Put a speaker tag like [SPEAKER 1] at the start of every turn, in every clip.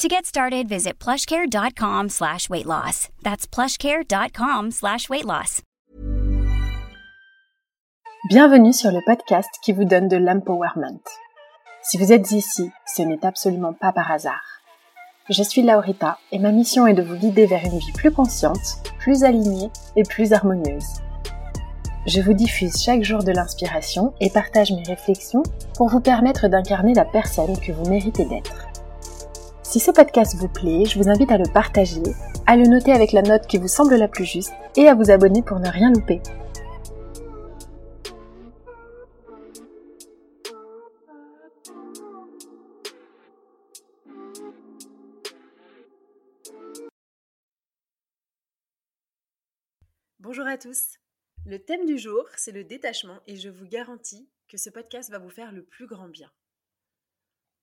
[SPEAKER 1] To get started, visit plushcare.com slash weight loss. That's plushcare.com slash weight loss.
[SPEAKER 2] Bienvenue sur le podcast qui vous donne de l'empowerment. Si vous êtes ici, ce n'est absolument pas par hasard. Je suis Laurita et ma mission est de vous guider vers une vie plus consciente, plus alignée et plus harmonieuse. Je vous diffuse chaque jour de l'inspiration et partage mes réflexions pour vous permettre d'incarner la personne que vous méritez d'être. Si ce podcast vous plaît, je vous invite à le partager, à le noter avec la note qui vous semble la plus juste et à vous abonner pour ne rien louper.
[SPEAKER 3] Bonjour à tous. Le thème du jour, c'est le détachement et je vous garantis que ce podcast va vous faire le plus grand bien.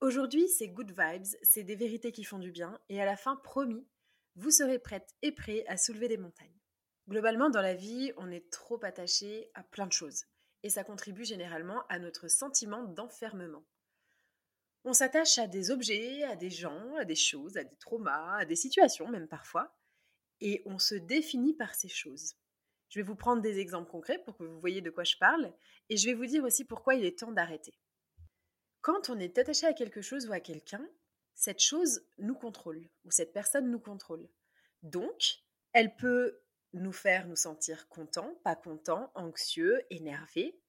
[SPEAKER 3] Aujourd'hui, c'est good vibes, c'est des vérités qui font du bien, et à la fin, promis, vous serez prête et prêt à soulever des montagnes. Globalement, dans la vie, on est trop attaché à plein de choses, et ça contribue généralement à notre sentiment d'enfermement. On s'attache à des objets, à des gens, à des choses, à des traumas, à des situations même parfois, et on se définit par ces choses. Je vais vous prendre des exemples concrets pour que vous voyez de quoi je parle, et je vais vous dire aussi pourquoi il est temps d'arrêter. Quand on est attaché à quelque chose ou à quelqu'un, cette chose nous contrôle, ou cette personne nous contrôle. Donc, elle peut nous faire nous sentir contents, pas contents, anxieux, énervés.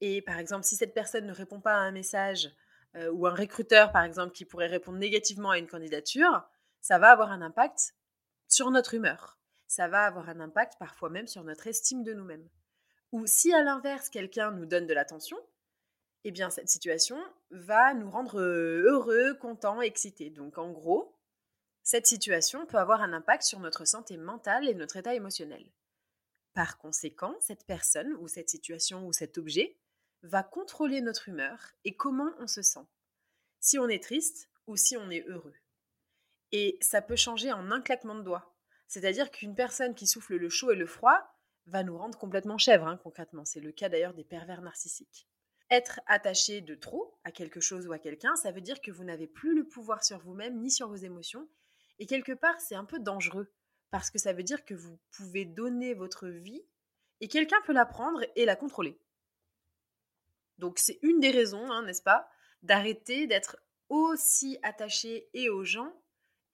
[SPEAKER 3] Et par exemple, si cette personne ne répond pas à un message, euh, ou un recruteur, par exemple, qui pourrait répondre négativement à une candidature, ça va avoir un impact sur notre humeur. Ça va avoir un impact parfois même sur notre estime de nous-mêmes. Ou si à l'inverse, quelqu'un nous donne de l'attention, eh bien cette situation va nous rendre heureux, contents, excités. Donc en gros, cette situation peut avoir un impact sur notre santé mentale et notre état émotionnel. Par conséquent, cette personne ou cette situation ou cet objet va contrôler notre humeur et comment on se sent. Si on est triste ou si on est heureux. Et ça peut changer en un claquement de doigts. C'est-à-dire qu'une personne qui souffle le chaud et le froid va nous rendre complètement chèvre, hein, concrètement. C'est le cas d'ailleurs des pervers narcissiques. Être attaché de trop à quelque chose ou à quelqu'un, ça veut dire que vous n'avez plus le pouvoir sur vous-même ni sur vos émotions. Et quelque part, c'est un peu dangereux parce que ça veut dire que vous pouvez donner votre vie et quelqu'un peut la prendre et la contrôler. Donc c'est une des raisons, hein, n'est-ce pas, d'arrêter d'être aussi attaché et aux gens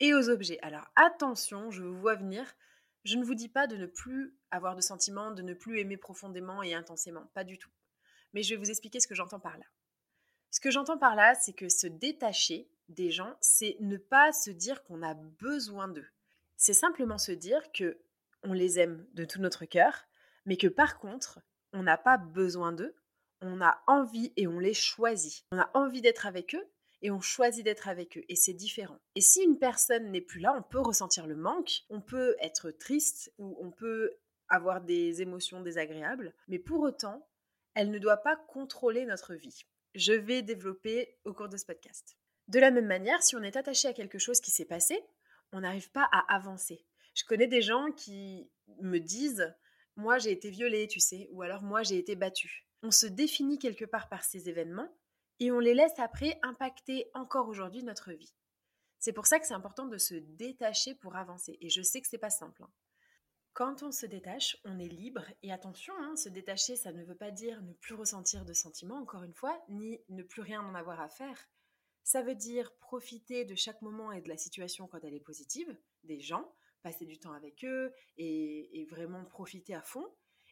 [SPEAKER 3] et aux objets. Alors attention, je vous vois venir, je ne vous dis pas de ne plus avoir de sentiments, de ne plus aimer profondément et intensément, pas du tout mais je vais vous expliquer ce que j'entends par là. Ce que j'entends par là, c'est que se détacher des gens, c'est ne pas se dire qu'on a besoin d'eux. C'est simplement se dire que on les aime de tout notre cœur, mais que par contre, on n'a pas besoin d'eux, on a envie et on les choisit. On a envie d'être avec eux et on choisit d'être avec eux et c'est différent. Et si une personne n'est plus là, on peut ressentir le manque, on peut être triste ou on peut avoir des émotions désagréables, mais pour autant, elle ne doit pas contrôler notre vie. Je vais développer au cours de ce podcast. De la même manière, si on est attaché à quelque chose qui s'est passé, on n'arrive pas à avancer. Je connais des gens qui me disent moi j'ai été violée, tu sais, ou alors moi j'ai été battue. On se définit quelque part par ces événements et on les laisse après impacter encore aujourd'hui notre vie. C'est pour ça que c'est important de se détacher pour avancer. Et je sais que c'est pas simple. Hein. Quand on se détache, on est libre. Et attention, hein, se détacher, ça ne veut pas dire ne plus ressentir de sentiments, encore une fois, ni ne plus rien en avoir à faire. Ça veut dire profiter de chaque moment et de la situation quand elle est positive, des gens, passer du temps avec eux et, et vraiment profiter à fond.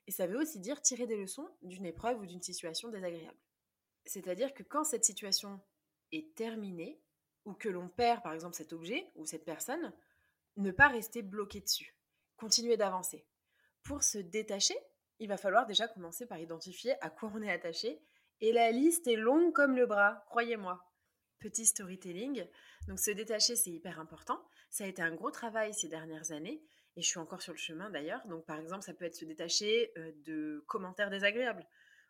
[SPEAKER 3] Et ça veut aussi dire tirer des leçons d'une épreuve ou d'une situation désagréable. C'est-à-dire que quand cette situation est terminée, ou que l'on perd par exemple cet objet ou cette personne, ne pas rester bloqué dessus, continuer d'avancer. Pour se détacher, il va falloir déjà commencer par identifier à quoi on est attaché, et la liste est longue comme le bras, croyez-moi. Petit storytelling, donc se détacher c'est hyper important, ça a été un gros travail ces dernières années, et je suis encore sur le chemin d'ailleurs, donc par exemple ça peut être se détacher euh, de commentaires désagréables.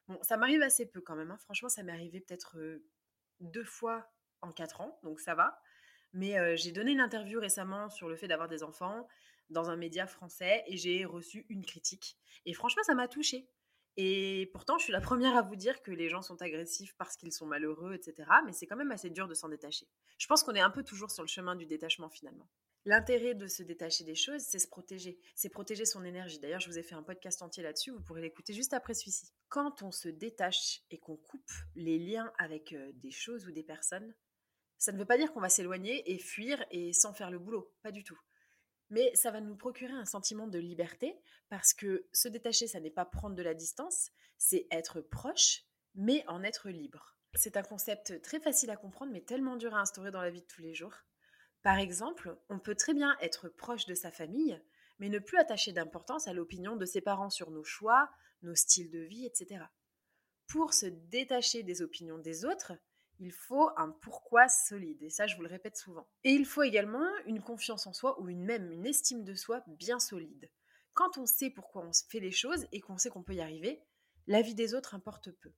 [SPEAKER 3] Bon, ça m'arrive assez peu quand même, hein. franchement ça m'est arrivé peut-être euh, deux fois en 4 ans, donc ça va. Mais j'ai donné une interview récemment sur le fait d'avoir des enfants dans un média français et j'ai reçu une critique. Et franchement, ça m'a touchée. Et pourtant, je suis la première à vous dire que les gens sont agressifs parce qu'ils sont malheureux, etc. Mais c'est quand même assez dur de s'en détacher. Je pense qu'on est un peu toujours sur le chemin du détachement finalement. L'intérêt de se détacher des choses, c'est se protéger. C'est protéger son énergie. D'ailleurs, je vous ai fait un podcast entier là-dessus, vous pourrez l'écouter juste après celui-ci. Quand on se détache et qu'on coupe les liens avec des choses ou des personnes, ça ne veut pas dire qu'on va s'éloigner et fuir et sans faire le boulot, pas du tout. Mais ça va nous procurer un sentiment de liberté parce que se détacher, ça n'est pas prendre de la distance, c'est être proche, mais en être libre. C'est un concept très facile à comprendre, mais tellement dur à instaurer dans la vie de tous les jours. Par exemple, on peut très bien être proche de sa famille, mais ne plus attacher d'importance à l'opinion de ses parents sur nos choix, nos styles de vie, etc. Pour se détacher des opinions des autres, il faut un pourquoi solide, et ça je vous le répète souvent. Et il faut également une confiance en soi ou une même une estime de soi bien solide. Quand on sait pourquoi on fait les choses et qu'on sait qu'on peut y arriver, la vie des autres importe peu.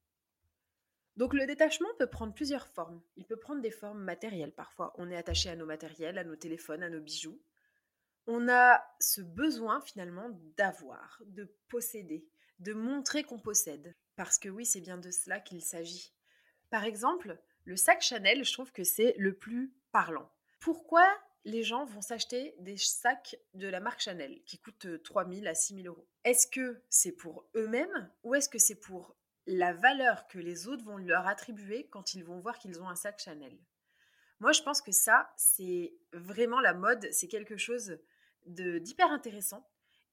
[SPEAKER 3] Donc le détachement peut prendre plusieurs formes. Il peut prendre des formes matérielles parfois. On est attaché à nos matériels, à nos téléphones, à nos bijoux. On a ce besoin finalement d'avoir, de posséder, de montrer qu'on possède. Parce que oui, c'est bien de cela qu'il s'agit. Par exemple, le sac Chanel, je trouve que c'est le plus parlant. Pourquoi les gens vont s'acheter des sacs de la marque Chanel qui coûtent 3 000 à 6 000 euros? Est-ce que c'est pour eux-mêmes ou est-ce que c'est pour la valeur que les autres vont leur attribuer quand ils vont voir qu'ils ont un sac Chanel? Moi, je pense que ça, c'est vraiment la mode, c'est quelque chose d'hyper intéressant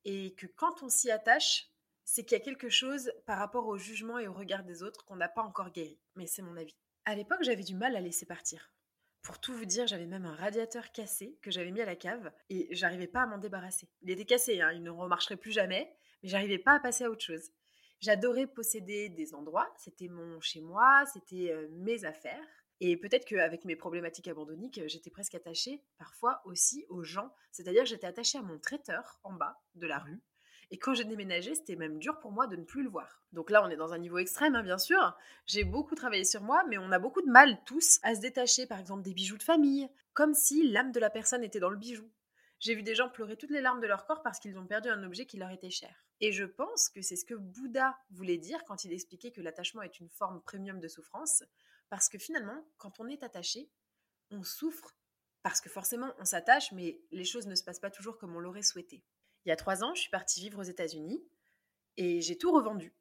[SPEAKER 3] et que quand on s'y attache, c'est qu'il y a quelque chose par rapport au jugement et au regard des autres qu'on n'a pas encore guéri. Mais c'est mon avis. À l'époque, j'avais du mal à laisser partir. Pour tout vous dire, j'avais même un radiateur cassé que j'avais mis à la cave et j'arrivais pas à m'en débarrasser. Il était cassé, hein, il ne remarcherait plus jamais, mais j'arrivais pas à passer à autre chose. J'adorais posséder des endroits, c'était mon chez moi, c'était euh, mes affaires. Et peut-être qu'avec mes problématiques abandonniques, j'étais presque attachée parfois aussi aux gens. C'est-à-dire j'étais attachée à mon traiteur en bas de la rue et quand j'ai déménagé, c'était même dur pour moi de ne plus le voir. Donc là, on est dans un niveau extrême, hein, bien sûr. J'ai beaucoup travaillé sur moi, mais on a beaucoup de mal tous à se détacher, par exemple, des bijoux de famille, comme si l'âme de la personne était dans le bijou. J'ai vu des gens pleurer toutes les larmes de leur corps parce qu'ils ont perdu un objet qui leur était cher. Et je pense que c'est ce que Bouddha voulait dire quand il expliquait que l'attachement est une forme premium de souffrance, parce que finalement, quand on est attaché, on souffre parce que forcément on s'attache, mais les choses ne se passent pas toujours comme on l'aurait souhaité. Il y a trois ans, je suis partie vivre aux États-Unis et j'ai tout revendu.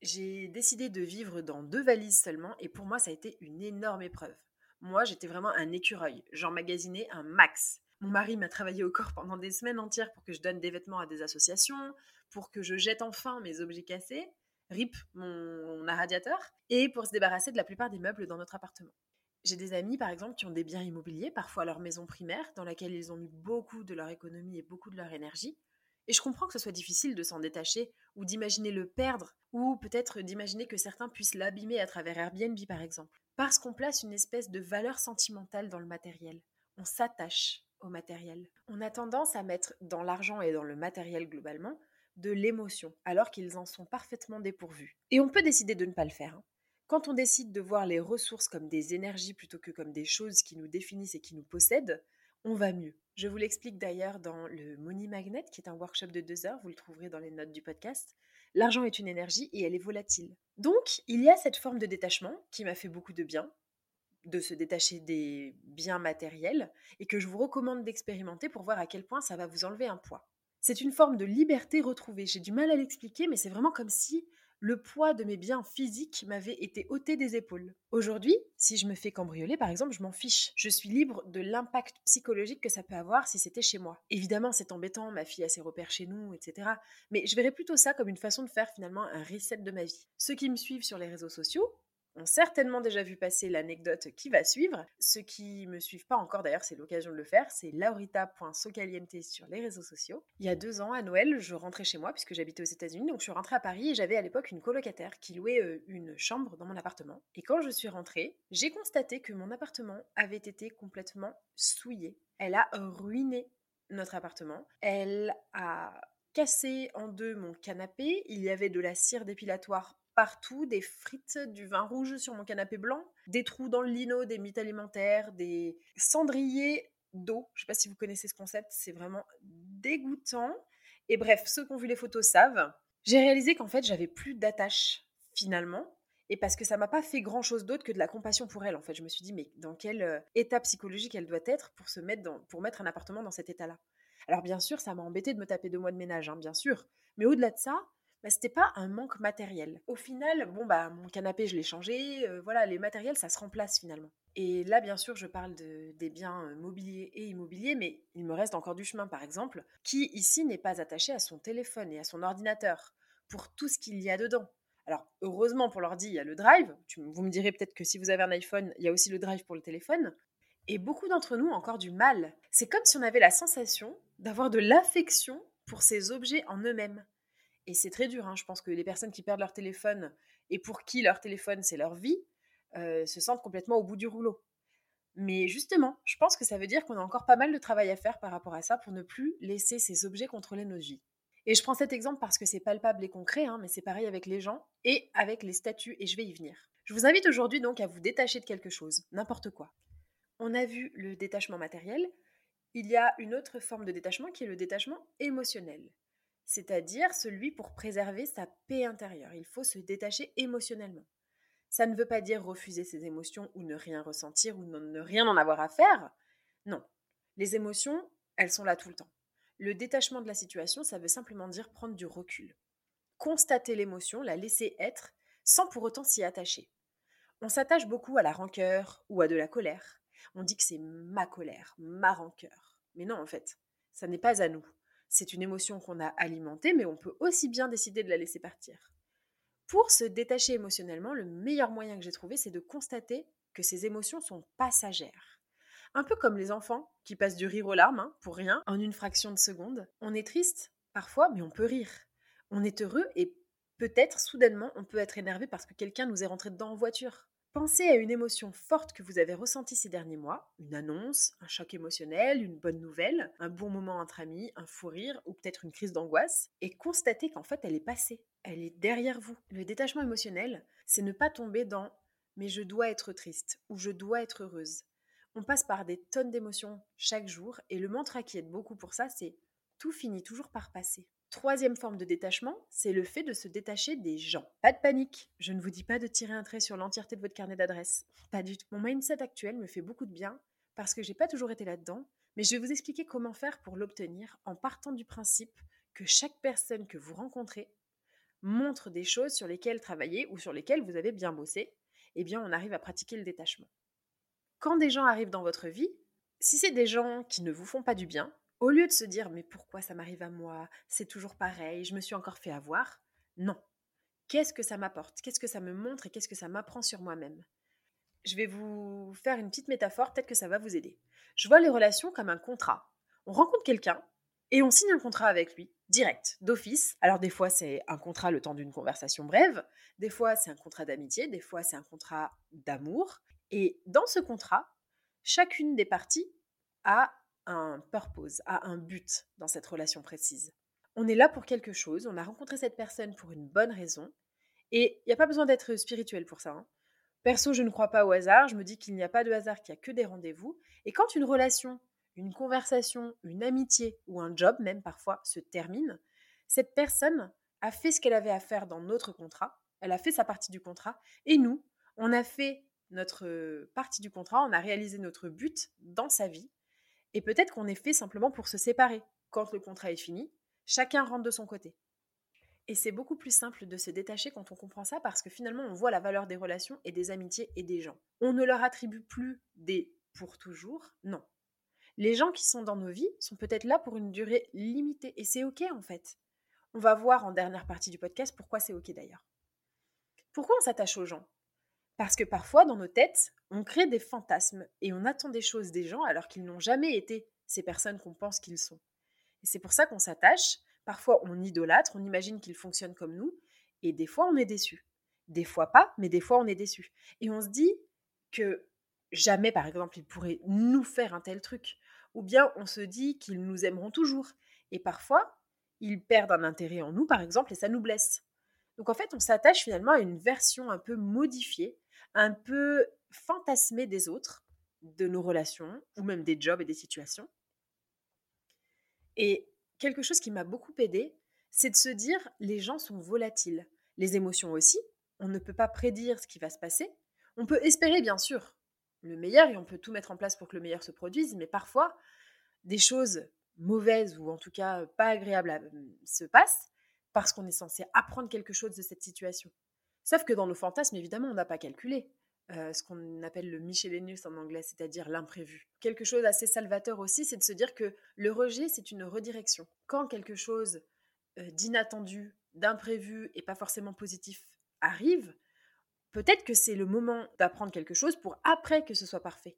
[SPEAKER 3] J'ai décidé de vivre dans deux valises seulement et pour moi, ça a été une énorme épreuve. Moi, j'étais vraiment un écureuil. J'emmagasinais un max. Mon mari m'a travaillé au corps pendant des semaines entières pour que je donne des vêtements à des associations, pour que je jette enfin mes objets cassés, rip mon, radiateur, et pour se débarrasser de la plupart des meubles dans notre appartement. J'ai des amis, par exemple, qui ont des biens immobiliers, parfois leur maison primaire, dans laquelle ils ont mis beaucoup de leur économie et beaucoup de leur énergie. Et je comprends que ce soit difficile de s'en détacher ou d'imaginer le perdre ou peut-être d'imaginer que certains puissent l'abîmer à travers Airbnb par exemple. Parce qu'on place une espèce de valeur sentimentale dans le matériel. On s'attache au matériel. On a tendance à mettre dans l'argent et dans le matériel globalement de l'émotion alors qu'ils en sont parfaitement dépourvus. Et on peut décider de ne pas le faire. Hein. Quand on décide de voir les ressources comme des énergies plutôt que comme des choses qui nous définissent et qui nous possèdent, on va mieux. Je vous l'explique d'ailleurs dans le Money Magnet, qui est un workshop de deux heures, vous le trouverez dans les notes du podcast. L'argent est une énergie et elle est volatile. Donc, il y a cette forme de détachement qui m'a fait beaucoup de bien, de se détacher des biens matériels, et que je vous recommande d'expérimenter pour voir à quel point ça va vous enlever un poids. C'est une forme de liberté retrouvée. J'ai du mal à l'expliquer, mais c'est vraiment comme si le poids de mes biens physiques m'avait été ôté des épaules. Aujourd'hui, si je me fais cambrioler, par exemple, je m'en fiche. Je suis libre de l'impact psychologique que ça peut avoir si c'était chez moi. Évidemment, c'est embêtant, ma fille a ses repères chez nous, etc. Mais je verrais plutôt ça comme une façon de faire finalement un reset de ma vie. Ceux qui me suivent sur les réseaux sociaux, ont certainement déjà vu passer l'anecdote qui va suivre. Ceux qui me suivent pas encore, d'ailleurs, c'est l'occasion de le faire. C'est laurita.socaliente sur les réseaux sociaux. Il y a deux ans, à Noël, je rentrais chez moi puisque j'habitais aux États-Unis. Donc, je suis rentrée à Paris et j'avais à l'époque une colocataire qui louait euh, une chambre dans mon appartement. Et quand je suis rentrée, j'ai constaté que mon appartement avait été complètement souillé. Elle a ruiné notre appartement. Elle a cassé en deux mon canapé. Il y avait de la cire dépilatoire partout, des frites, du vin rouge sur mon canapé blanc, des trous dans le lino, des mythes alimentaires, des cendriers d'eau. Je ne sais pas si vous connaissez ce concept, c'est vraiment dégoûtant. Et bref, ceux qui ont vu les photos savent. J'ai réalisé qu'en fait, j'avais plus d'attache finalement. Et parce que ça m'a pas fait grand chose d'autre que de la compassion pour elle. En fait, je me suis dit, mais dans quel euh, état psychologique elle doit être pour se mettre dans, pour mettre un appartement dans cet état-là? Alors bien sûr, ça m'a embêté de me taper deux mois de ménage, hein, bien sûr. Mais au-delà de ça, bah, c'était pas un manque matériel. Au final, bon bah mon canapé je l'ai changé, euh, voilà, les matériels ça se remplace finalement. Et là bien sûr je parle de, des biens euh, mobiliers et immobiliers, mais il me reste encore du chemin par exemple, qui ici n'est pas attaché à son téléphone et à son ordinateur pour tout ce qu'il y a dedans. Alors heureusement pour l'ordi il y a le drive, vous me direz peut-être que si vous avez un iPhone il y a aussi le drive pour le téléphone, et beaucoup d'entre nous ont encore du mal. C'est comme si on avait la sensation d'avoir de l'affection pour ces objets en eux-mêmes. Et c'est très dur, hein. je pense que les personnes qui perdent leur téléphone et pour qui leur téléphone c'est leur vie, euh, se sentent complètement au bout du rouleau. Mais justement, je pense que ça veut dire qu'on a encore pas mal de travail à faire par rapport à ça pour ne plus laisser ces objets contrôler nos vies. Et je prends cet exemple parce que c'est palpable et concret, hein, mais c'est pareil avec les gens et avec les statuts, et je vais y venir. Je vous invite aujourd'hui donc à vous détacher de quelque chose, n'importe quoi. On a vu le détachement matériel, il y a une autre forme de détachement qui est le détachement émotionnel c'est-à-dire celui pour préserver sa paix intérieure. Il faut se détacher émotionnellement. Ça ne veut pas dire refuser ses émotions ou ne rien ressentir ou ne rien en avoir à faire. Non. Les émotions, elles sont là tout le temps. Le détachement de la situation, ça veut simplement dire prendre du recul. Constater l'émotion, la laisser être, sans pour autant s'y attacher. On s'attache beaucoup à la rancœur ou à de la colère. On dit que c'est ma colère, ma rancœur. Mais non, en fait, ça n'est pas à nous c'est une émotion qu'on a alimentée, mais on peut aussi bien décider de la laisser partir. Pour se détacher émotionnellement, le meilleur moyen que j'ai trouvé, c'est de constater que ces émotions sont passagères. Un peu comme les enfants qui passent du rire aux larmes, hein, pour rien, en une fraction de seconde. On est triste, parfois, mais on peut rire. On est heureux et peut-être, soudainement, on peut être énervé parce que quelqu'un nous est rentré dedans en voiture. Pensez à une émotion forte que vous avez ressentie ces derniers mois, une annonce, un choc émotionnel, une bonne nouvelle, un bon moment entre amis, un fou rire ou peut-être une crise d'angoisse, et constatez qu'en fait elle est passée, elle est derrière vous. Le détachement émotionnel, c'est ne pas tomber dans mais je dois être triste ou je dois être heureuse. On passe par des tonnes d'émotions chaque jour et le mantra qui aide beaucoup pour ça, c'est tout finit toujours par passer. Troisième forme de détachement, c'est le fait de se détacher des gens. Pas de panique, je ne vous dis pas de tirer un trait sur l'entièreté de votre carnet d'adresses. Pas du tout. Mon mindset actuel me fait beaucoup de bien parce que j'ai pas toujours été là-dedans, mais je vais vous expliquer comment faire pour l'obtenir en partant du principe que chaque personne que vous rencontrez montre des choses sur lesquelles travailler ou sur lesquelles vous avez bien bossé, eh bien on arrive à pratiquer le détachement. Quand des gens arrivent dans votre vie, si c'est des gens qui ne vous font pas du bien, au lieu de se dire mais pourquoi ça m'arrive à moi? C'est toujours pareil, je me suis encore fait avoir. Non. Qu'est-ce que ça m'apporte? Qu'est-ce que ça me montre et qu'est-ce que ça m'apprend sur moi-même? Je vais vous faire une petite métaphore, peut-être que ça va vous aider. Je vois les relations comme un contrat. On rencontre quelqu'un et on signe un contrat avec lui, direct, d'office. Alors des fois c'est un contrat le temps d'une conversation brève, des fois c'est un contrat d'amitié, des fois c'est un contrat d'amour. Et dans ce contrat, chacune des parties a un purpose, a un but dans cette relation précise. On est là pour quelque chose, on a rencontré cette personne pour une bonne raison, et il n'y a pas besoin d'être spirituel pour ça. Hein. Perso, je ne crois pas au hasard, je me dis qu'il n'y a pas de hasard, qu'il n'y a que des rendez-vous, et quand une relation une conversation, une amitié ou un job même parfois se termine, cette personne a fait ce qu'elle avait à faire dans notre contrat, elle a fait sa partie du contrat, et nous, on a fait notre partie du contrat, on a réalisé notre but dans sa vie, et peut-être qu'on est fait simplement pour se séparer. Quand le contrat est fini, chacun rentre de son côté. Et c'est beaucoup plus simple de se détacher quand on comprend ça parce que finalement on voit la valeur des relations et des amitiés et des gens. On ne leur attribue plus des pour toujours, non. Les gens qui sont dans nos vies sont peut-être là pour une durée limitée et c'est ok en fait. On va voir en dernière partie du podcast pourquoi c'est ok d'ailleurs. Pourquoi on s'attache aux gens? Parce que parfois dans nos têtes, on crée des fantasmes et on attend des choses des gens alors qu'ils n'ont jamais été ces personnes qu'on pense qu'ils sont. Et c'est pour ça qu'on s'attache Parfois, on idolâtre, on imagine qu'il fonctionne comme nous, et des fois, on est déçu. Des fois pas, mais des fois, on est déçu. Et on se dit que jamais, par exemple, ils pourraient nous faire un tel truc. Ou bien on se dit qu'ils nous aimeront toujours. Et parfois, ils perdent un intérêt en nous, par exemple, et ça nous blesse. Donc en fait, on s'attache finalement à une version un peu modifiée, un peu fantasmée des autres, de nos relations, ou même des jobs et des situations. Et quelque chose qui m'a beaucoup aidé, c'est de se dire les gens sont volatiles. Les émotions aussi. On ne peut pas prédire ce qui va se passer. On peut espérer, bien sûr, le meilleur et on peut tout mettre en place pour que le meilleur se produise, mais parfois, des choses mauvaises ou en tout cas pas agréables euh, se passent parce qu'on est censé apprendre quelque chose de cette situation. Sauf que dans nos fantasmes, évidemment, on n'a pas calculé. Euh, ce qu'on appelle le Michelinus en anglais, c'est-à-dire l'imprévu. Quelque chose d'assez salvateur aussi, c'est de se dire que le rejet, c'est une redirection. Quand quelque chose euh, d'inattendu, d'imprévu et pas forcément positif arrive, peut-être que c'est le moment d'apprendre quelque chose pour après que ce soit parfait.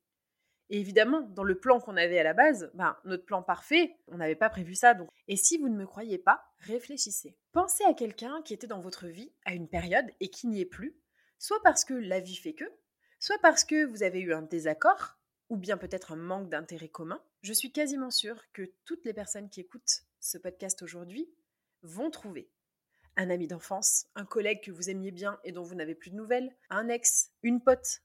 [SPEAKER 3] Et évidemment, dans le plan qu'on avait à la base, ben, notre plan parfait, on n'avait pas prévu ça. Donc. Et si vous ne me croyez pas, réfléchissez. Pensez à quelqu'un qui était dans votre vie à une période et qui n'y est plus, soit parce que la vie fait que, soit parce que vous avez eu un désaccord, ou bien peut-être un manque d'intérêt commun, je suis quasiment sûre que toutes les personnes qui écoutent ce podcast aujourd'hui vont trouver un ami d'enfance, un collègue que vous aimiez bien et dont vous n'avez plus de nouvelles, un ex, une pote.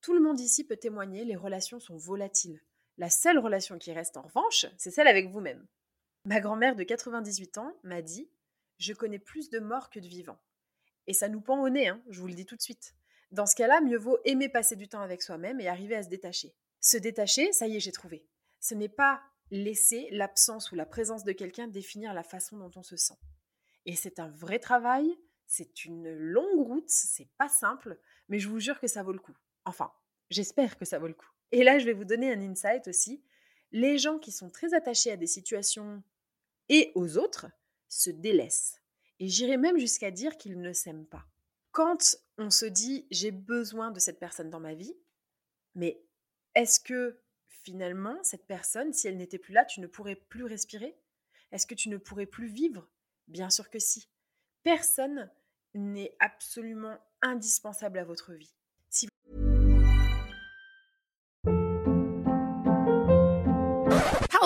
[SPEAKER 3] Tout le monde ici peut témoigner, les relations sont volatiles. La seule relation qui reste en revanche, c'est celle avec vous-même. Ma grand-mère de 98 ans m'a dit Je connais plus de morts que de vivants. Et ça nous pend au nez, hein, je vous le dis tout de suite. Dans ce cas-là, mieux vaut aimer passer du temps avec soi-même et arriver à se détacher. Se détacher, ça y est, j'ai trouvé. Ce n'est pas laisser l'absence ou la présence de quelqu'un définir la façon dont on se sent. Et c'est un vrai travail, c'est une longue route, c'est pas simple, mais je vous jure que ça vaut le coup. Enfin, j'espère que ça vaut le coup. Et là, je vais vous donner un insight aussi. Les gens qui sont très attachés à des situations et aux autres se délaissent. Et j'irai même jusqu'à dire qu'ils ne s'aiment pas. Quand on se dit j'ai besoin de cette personne dans ma vie, mais est-ce que finalement cette personne, si elle n'était plus là, tu ne pourrais plus respirer? Est-ce que tu ne pourrais plus vivre? Bien sûr que si. Personne n'est absolument indispensable à votre vie.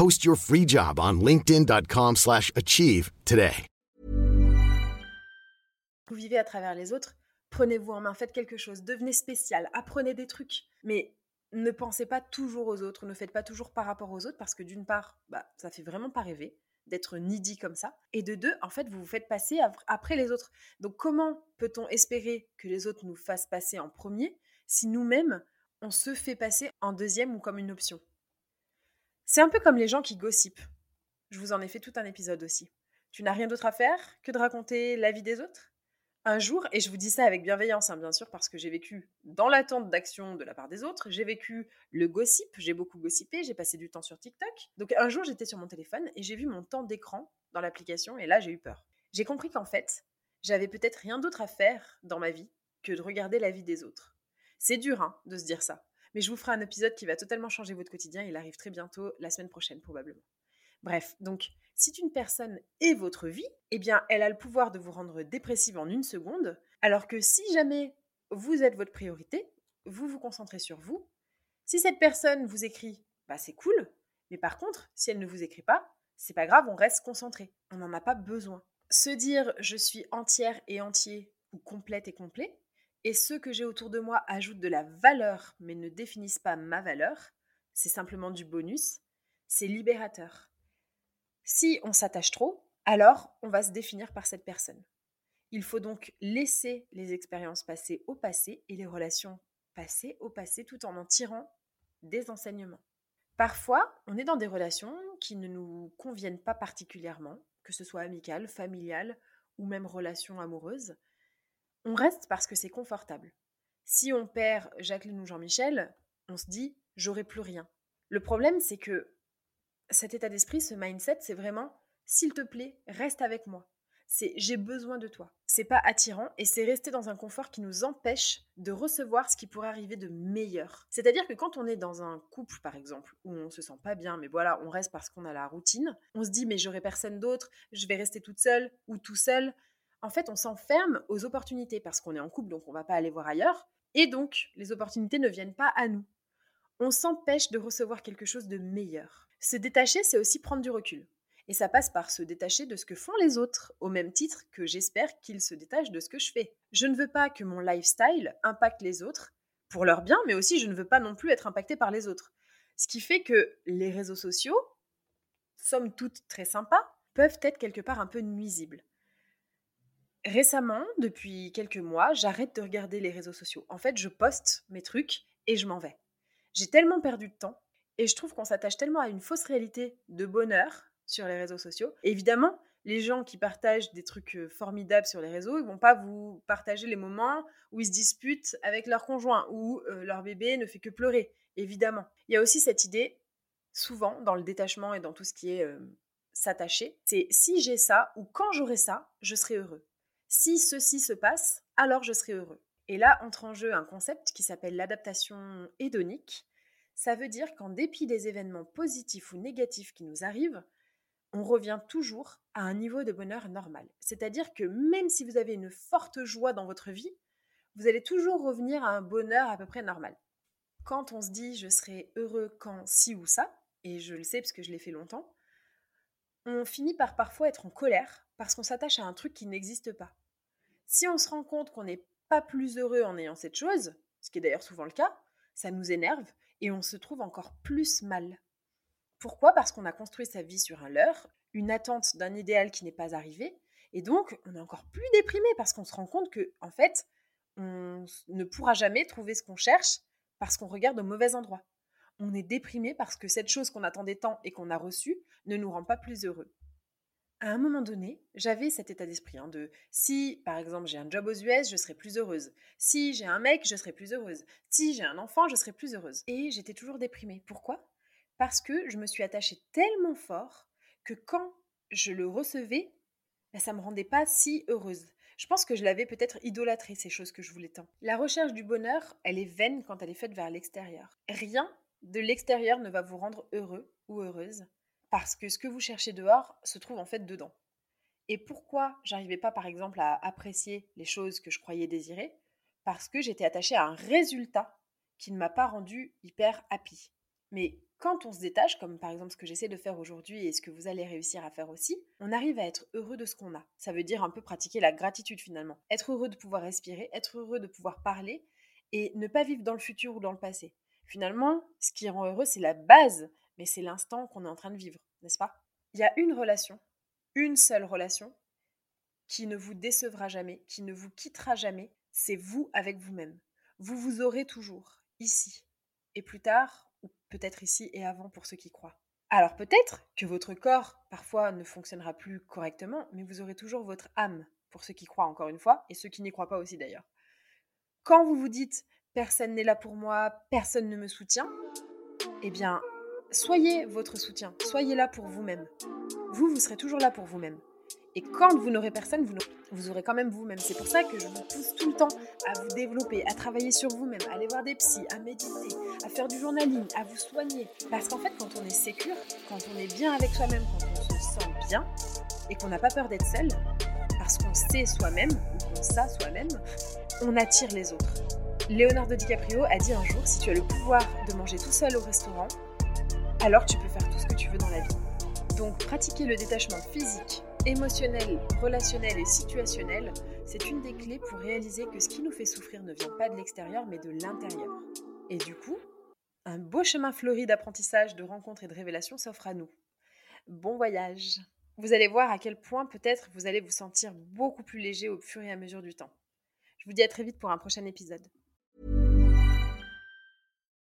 [SPEAKER 4] Post your free job on linkedin.com achieve today.
[SPEAKER 3] Vous vivez à travers les autres, prenez-vous en main, faites quelque chose, devenez spécial, apprenez des trucs. Mais ne pensez pas toujours aux autres, ne faites pas toujours par rapport aux autres parce que d'une part, bah, ça fait vraiment pas rêver d'être needy comme ça. Et de deux, en fait, vous vous faites passer après les autres. Donc comment peut-on espérer que les autres nous fassent passer en premier si nous-mêmes, on se fait passer en deuxième ou comme une option? C'est un peu comme les gens qui gossipent. Je vous en ai fait tout un épisode aussi. Tu n'as rien d'autre à faire que de raconter la vie des autres? Un jour, et je vous dis ça avec bienveillance, hein, bien sûr, parce que j'ai vécu dans l'attente d'action de la part des autres, j'ai vécu le gossip, j'ai beaucoup gossipé, j'ai passé du temps sur TikTok. Donc un jour, j'étais sur mon téléphone et j'ai vu mon temps d'écran dans l'application, et là, j'ai eu peur. J'ai compris qu'en fait, j'avais peut-être rien d'autre à faire dans ma vie que de regarder la vie des autres. C'est dur hein, de se dire ça, mais je vous ferai un épisode qui va totalement changer votre quotidien, il arrive très bientôt, la semaine prochaine probablement. Bref, donc si une personne est votre vie, eh bien elle a le pouvoir de vous rendre dépressive en une seconde, alors que si jamais vous êtes votre priorité, vous vous concentrez sur vous. Si cette personne vous écrit, bah c'est cool, mais par contre, si elle ne vous écrit pas, c'est pas grave, on reste concentré. On n'en a pas besoin. Se dire je suis entière et entier ou complète et complet, et ceux que j'ai autour de moi ajoutent de la valeur mais ne définissent pas ma valeur, c'est simplement du bonus, c'est libérateur. Si on s'attache trop, alors on va se définir par cette personne. Il faut donc laisser les expériences passées au passé et les relations passées au passé tout en en tirant des enseignements. Parfois, on est dans des relations qui ne nous conviennent pas particulièrement, que ce soit amicales, familiales ou même relations amoureuses. On reste parce que c'est confortable. Si on perd Jacqueline ou Jean-Michel, on se dit j'aurai plus rien. Le problème, c'est que cet état d'esprit, ce mindset, c'est vraiment s'il te plaît, reste avec moi. C'est j'ai besoin de toi. C'est pas attirant et c'est rester dans un confort qui nous empêche de recevoir ce qui pourrait arriver de meilleur. C'est-à-dire que quand on est dans un couple, par exemple, où on se sent pas bien, mais voilà, on reste parce qu'on a la routine, on se dit mais j'aurai personne d'autre, je vais rester toute seule ou tout seul. En fait, on s'enferme aux opportunités parce qu'on est en couple, donc on va pas aller voir ailleurs. Et donc, les opportunités ne viennent pas à nous. On s'empêche de recevoir quelque chose de meilleur. Se détacher, c'est aussi prendre du recul. Et ça passe par se détacher de ce que font les autres, au même titre que j'espère qu'ils se détachent de ce que je fais. Je ne veux pas que mon lifestyle impacte les autres, pour leur bien, mais aussi je ne veux pas non plus être impacté par les autres. Ce qui fait que les réseaux sociaux, somme toute très sympas, peuvent être quelque part un peu nuisibles. Récemment, depuis quelques mois, j'arrête de regarder les réseaux sociaux. En fait, je poste mes trucs et je m'en vais. J'ai tellement perdu de temps et je trouve qu'on s'attache tellement à une fausse réalité de bonheur sur les réseaux sociaux. évidemment, les gens qui partagent des trucs formidables sur les réseaux, ils vont pas vous partager les moments où ils se disputent avec leur conjoint, euh, leur bébé ne fait que pleurer, évidemment. Il y a aussi cette idée, souvent dans le détachement et dans tout ce qui est s'attacher, c'est si j'ai ça ou quand j'aurai ça, je serai heureux. Si ceci se passe, alors je serai heureux. Et là entre en jeu un concept qui s'appelle l'adaptation hédonique, ça veut dire qu'en dépit des événements positifs ou négatifs qui nous arrivent, on revient toujours à un niveau de bonheur normal. C'est-à-dire que même si vous avez une forte joie dans votre vie, vous allez toujours revenir à un bonheur à peu près normal. Quand on se dit je serai heureux quand ci ou ça, et je le sais parce que je l'ai fait longtemps, on finit par parfois être en colère parce qu'on s'attache à un truc qui n'existe pas. Si on se rend compte qu'on n'est pas plus heureux en ayant cette chose, ce qui est d'ailleurs souvent le cas, ça nous énerve et on se trouve encore plus mal. Pourquoi? Parce qu'on a construit sa vie sur un leurre, une attente d'un idéal qui n'est pas arrivé, et donc on est encore plus déprimé parce qu'on se rend compte que, en fait, on ne pourra jamais trouver ce qu'on cherche parce qu'on regarde au mauvais endroit. On est déprimé parce que cette chose qu'on attendait tant et qu'on a reçue ne nous rend pas plus heureux. À un moment donné, j'avais cet état d'esprit hein, de si, par exemple, j'ai un job aux US, je serai plus heureuse. Si j'ai un mec, je serai plus heureuse. Si j'ai un enfant, je serai plus heureuse. Et j'étais toujours déprimée. Pourquoi? Parce que je me suis attachée tellement fort que quand je le recevais, ça bah, ça me rendait pas si heureuse. Je pense que je l'avais peut-être idolâtré, ces choses que je voulais tant. La recherche du bonheur, elle est vaine quand elle est faite vers l'extérieur. Rien de l'extérieur ne va vous rendre heureux ou heureuse parce que ce que vous cherchez dehors se trouve en fait dedans. Et pourquoi j'arrivais pas par exemple à apprécier les choses que je croyais désirer? Parce que j'étais attachée à un résultat qui ne m'a pas rendu hyper happy. Mais quand on se détache, comme par exemple ce que j'essaie de faire aujourd'hui et ce que vous allez réussir à faire aussi, on arrive à être heureux de ce qu'on a. Ça veut dire un peu pratiquer la gratitude finalement. Être heureux de pouvoir respirer, être heureux de pouvoir parler et ne pas vivre dans le futur ou dans le passé. Finalement, ce qui rend heureux, c'est la base mais c'est l'instant qu'on est en train de vivre, n'est-ce pas? Il y a une relation, une seule relation, qui ne vous décevra jamais, qui ne vous quittera jamais, c'est vous avec vous-même. Vous vous aurez toujours, ici, et plus tard, ou peut-être ici et avant pour ceux qui croient. Alors peut-être que votre corps, parfois, ne fonctionnera plus correctement, mais vous aurez toujours votre âme. pour ceux qui croient encore une fois, et ceux qui n'y croient pas aussi d'ailleurs. Quand vous vous dites personne n'est là pour moi, personne ne me soutient, eh bien, soyez votre soutien, soyez là pour vous-même. Vous, vous serez toujours là pour vous-même. Et quand vous n'aurez personne, vous, aurez quand même vous-même. C'est pour ça que je vous pousse tout le temps à vous développer, à travailler sur vous-même, à aller voir des psys, à méditer, à faire du journaling, à vous soigner. Parce qu'en fait, quand on est sécure, quand on est bien avec soi-même, quand on se sent bien et qu'on n'a pas peur d'être seul, parce qu'on sait soi-même ou qu'on sait soi-même, on attire les autres. Leonardo DiCaprio a dit un jour, si tu as le pouvoir de manger tout seul au restaurant, alors tu peux faire tout ce que tu veux dans la vie. Donc pratiquer le détachement physique, émotionnel, relationnel et situationnel, c'est une des clés pour réaliser que ce qui nous fait souffrir ne vient pas de l'extérieur mais de l'intérieur. Et du coup, un beau chemin fleuri d'apprentissage, de rencontres et de révélations s'offre à nous. Bon voyage Vous allez voir à quel point peut-être vous allez vous sentir beaucoup plus léger au fur et à mesure du temps. Je vous dis à très vite pour un prochain épisode.